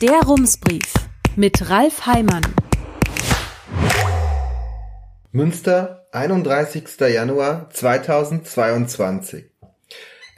Der Rumsbrief mit Ralf Heimann. Münster, 31. Januar 2022.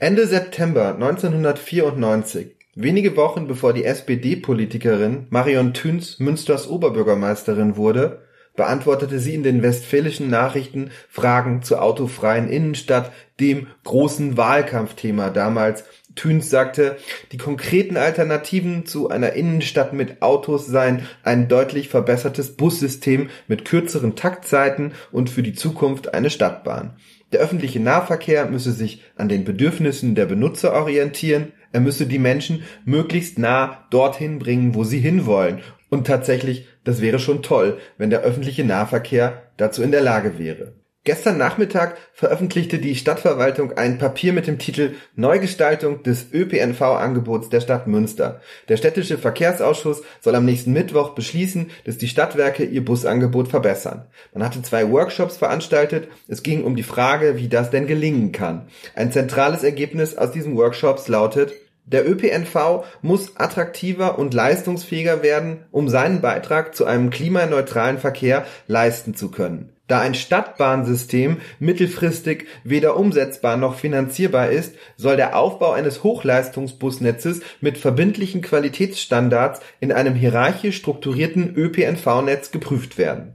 Ende September 1994, wenige Wochen bevor die SPD-Politikerin Marion Thüns Münsters Oberbürgermeisterin wurde, beantwortete sie in den westfälischen Nachrichten Fragen zur autofreien Innenstadt, dem großen Wahlkampfthema damals. Thüns sagte, die konkreten Alternativen zu einer Innenstadt mit Autos seien ein deutlich verbessertes Bussystem mit kürzeren Taktzeiten und für die Zukunft eine Stadtbahn. Der öffentliche Nahverkehr müsse sich an den Bedürfnissen der Benutzer orientieren, er müsse die Menschen möglichst nah dorthin bringen, wo sie hinwollen und tatsächlich, das wäre schon toll, wenn der öffentliche Nahverkehr dazu in der Lage wäre. Gestern Nachmittag veröffentlichte die Stadtverwaltung ein Papier mit dem Titel Neugestaltung des ÖPNV-Angebots der Stadt Münster. Der städtische Verkehrsausschuss soll am nächsten Mittwoch beschließen, dass die Stadtwerke ihr Busangebot verbessern. Man hatte zwei Workshops veranstaltet. Es ging um die Frage, wie das denn gelingen kann. Ein zentrales Ergebnis aus diesen Workshops lautet, der ÖPNV muss attraktiver und leistungsfähiger werden, um seinen Beitrag zu einem klimaneutralen Verkehr leisten zu können. Da ein Stadtbahnsystem mittelfristig weder umsetzbar noch finanzierbar ist, soll der Aufbau eines Hochleistungsbusnetzes mit verbindlichen Qualitätsstandards in einem hierarchisch strukturierten ÖPNV-Netz geprüft werden.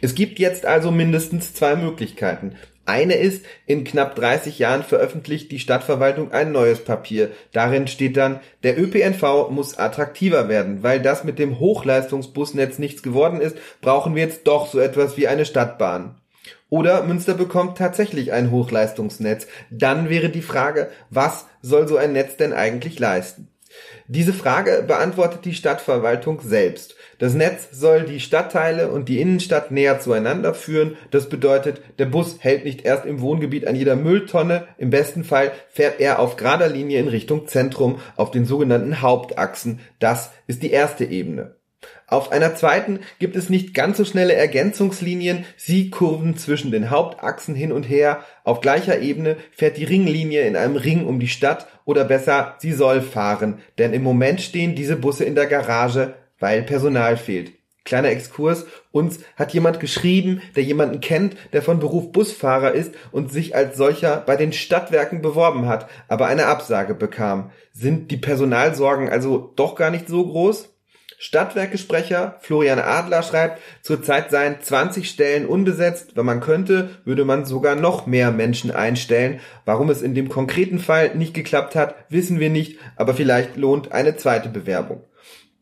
Es gibt jetzt also mindestens zwei Möglichkeiten. Eine ist, in knapp 30 Jahren veröffentlicht die Stadtverwaltung ein neues Papier. Darin steht dann, der ÖPNV muss attraktiver werden. Weil das mit dem Hochleistungsbusnetz nichts geworden ist, brauchen wir jetzt doch so etwas wie eine Stadtbahn. Oder Münster bekommt tatsächlich ein Hochleistungsnetz. Dann wäre die Frage, was soll so ein Netz denn eigentlich leisten? Diese Frage beantwortet die Stadtverwaltung selbst. Das Netz soll die Stadtteile und die Innenstadt näher zueinander führen. Das bedeutet, der Bus hält nicht erst im Wohngebiet an jeder Mülltonne. Im besten Fall fährt er auf gerader Linie in Richtung Zentrum auf den sogenannten Hauptachsen. Das ist die erste Ebene. Auf einer zweiten gibt es nicht ganz so schnelle Ergänzungslinien, sie kurven zwischen den Hauptachsen hin und her. Auf gleicher Ebene fährt die Ringlinie in einem Ring um die Stadt oder besser, sie soll fahren, denn im Moment stehen diese Busse in der Garage, weil Personal fehlt. Kleiner Exkurs, uns hat jemand geschrieben, der jemanden kennt, der von Beruf Busfahrer ist und sich als solcher bei den Stadtwerken beworben hat, aber eine Absage bekam. Sind die Personalsorgen also doch gar nicht so groß? Stadtwerkesprecher Florian Adler schreibt, zurzeit seien 20 Stellen unbesetzt. Wenn man könnte, würde man sogar noch mehr Menschen einstellen. Warum es in dem konkreten Fall nicht geklappt hat, wissen wir nicht, aber vielleicht lohnt eine zweite Bewerbung.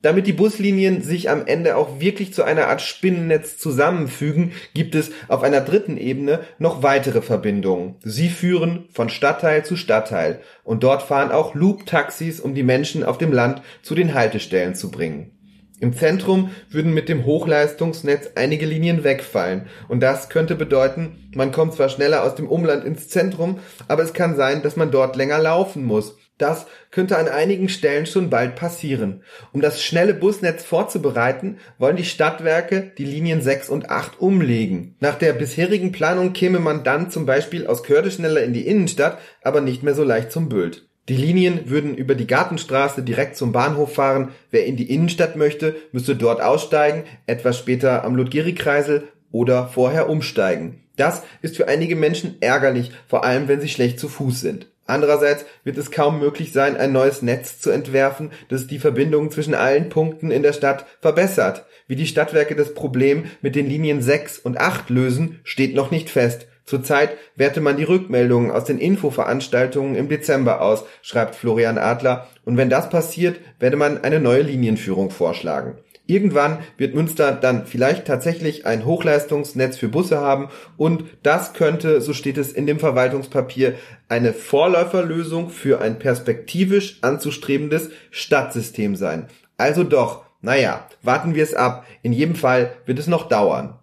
Damit die Buslinien sich am Ende auch wirklich zu einer Art Spinnennetz zusammenfügen, gibt es auf einer dritten Ebene noch weitere Verbindungen. Sie führen von Stadtteil zu Stadtteil und dort fahren auch Loop-Taxis, um die Menschen auf dem Land zu den Haltestellen zu bringen. Im Zentrum würden mit dem Hochleistungsnetz einige Linien wegfallen und das könnte bedeuten, man kommt zwar schneller aus dem Umland ins Zentrum, aber es kann sein, dass man dort länger laufen muss. Das könnte an einigen Stellen schon bald passieren. Um das schnelle Busnetz vorzubereiten, wollen die Stadtwerke die Linien 6 und 8 umlegen. Nach der bisherigen Planung käme man dann zum Beispiel aus Körde schneller in die Innenstadt, aber nicht mehr so leicht zum Bült. Die Linien würden über die Gartenstraße direkt zum Bahnhof fahren. Wer in die Innenstadt möchte, müsste dort aussteigen, etwas später am Ludgeri-Kreisel oder vorher umsteigen. Das ist für einige Menschen ärgerlich, vor allem wenn sie schlecht zu Fuß sind. Andererseits wird es kaum möglich sein, ein neues Netz zu entwerfen, das die Verbindung zwischen allen Punkten in der Stadt verbessert. Wie die Stadtwerke das Problem mit den Linien 6 und 8 lösen, steht noch nicht fest. Zurzeit werte man die Rückmeldungen aus den Infoveranstaltungen im Dezember aus, schreibt Florian Adler, und wenn das passiert, werde man eine neue Linienführung vorschlagen. Irgendwann wird Münster dann vielleicht tatsächlich ein Hochleistungsnetz für Busse haben und das könnte, so steht es in dem Verwaltungspapier, eine Vorläuferlösung für ein perspektivisch anzustrebendes Stadtsystem sein. Also doch, naja, warten wir es ab. In jedem Fall wird es noch dauern.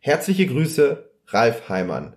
Herzliche Grüße, Ralf Heimann.